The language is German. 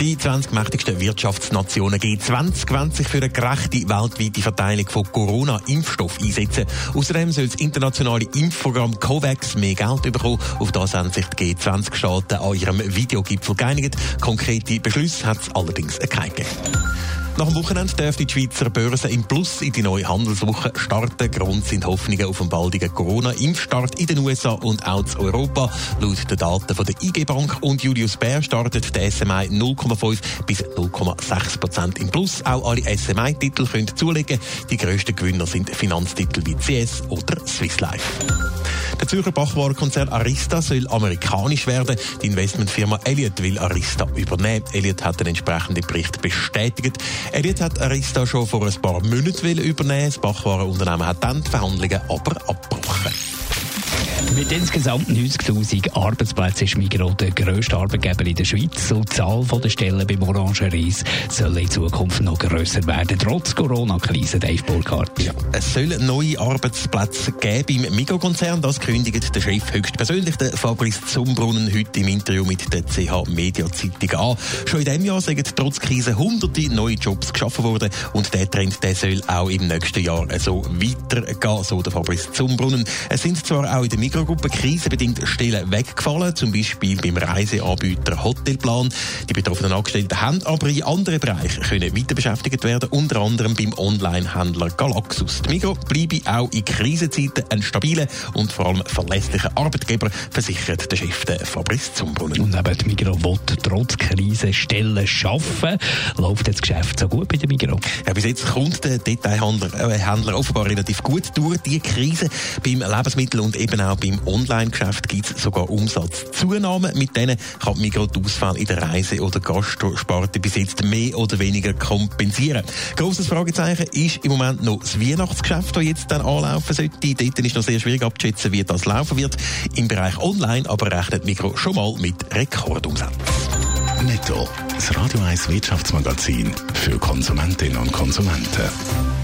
Die 20 mächtigsten Wirtschaftsnationen G20 wollen sich für eine gerechte weltweite Verteilung von Corona-Impfstoff einsetzen. Außerdem soll das internationale Impfprogramm COVAX mehr Geld bekommen. Auf das haben sich die G20-Staaten an ihrem Videogipfel geeinigt. Konkrete Beschlüsse hat es allerdings keine gegeben. Nach dem Wochenende dürfte die Schweizer Börse im Plus in die neue Handelswoche starten. Grund sind Hoffnungen auf einen baldigen Corona-Impfstart in den USA und auch in Europa. Laut den Daten von der IG Bank und Julius Baer startet der SMI 0,5 bis 0,6 Prozent im Plus. Auch alle SMI-Titel können zulegen. Die grössten Gewinner sind Finanztitel wie CS oder Swiss Life. Der Zürcher Bachwarenkonzern Arista soll amerikanisch werden. Die Investmentfirma Elliott will Arista übernehmen. Elliott hat den entsprechenden Bericht bestätigt. Elliott hat Arista schon vor ein paar Monaten übernehmen. Das Bachwarenunternehmen hat dann die Verhandlungen aber abgebrochen. Mit insgesamt 90.000 Arbeitsplätzen ist Migros der grösste Arbeitgeber in der Schweiz. Und die Zahl der Stellen beim Orangeries soll in Zukunft noch grösser werden, trotz Corona-Krise, Dave Burkhardt. Ja, es soll neue Arbeitsplätze geben im Migros-Konzern. Das kündigt der Chef höchstpersönlich, der Fabrice Zumbrunnen, heute im Interview mit der CH Media Zeitung an. Schon in diesem Jahr sind trotz Krise hunderte neue Jobs geschaffen worden und der Trend der soll auch im nächsten Jahr so weitergehen, so der Fabrice Zumbrunnen. Es sind zwar auch in der Mikrogruppe krisenbedingt Stellen weggefallen, zum Beispiel beim Reiseanbieter Hotelplan. Die betroffenen Angestellten haben aber in anderen Bereichen können weiter beschäftigt werden, unter anderem beim Online-Händler Galaxus. Die Migros bleibe auch in Krisenzeiten ein stabiler und vor allem verlässlicher Arbeitgeber, versichert der Chef der Fabrice Zumbrunnen. Und eben die Migros will trotz Krise Stellen schaffen. Läuft das Geschäft so gut bei der Migros? Ja, bis jetzt kommt der Detailhändler äh, offenbar relativ gut durch die Krise. Beim Lebensmittel und eben auch beim Online-Geschäft gibt es sogar Umsatzzunahme. Mit denen kann Migros die Ausfälle in der Reise- oder Gastrosparte bis jetzt mehr oder weniger kompensieren. Grosses Fragezeichen ist im Moment noch das Weihnachtsgeschäft, das jetzt dann anlaufen sollte. Dort ist noch sehr schwierig abzuschätzen, wie das laufen wird. Im Bereich Online aber rechnet Migros schon mal mit Rekordumsätzen. Netto. Das Radio 1 Wirtschaftsmagazin für Konsumentinnen und Konsumenten.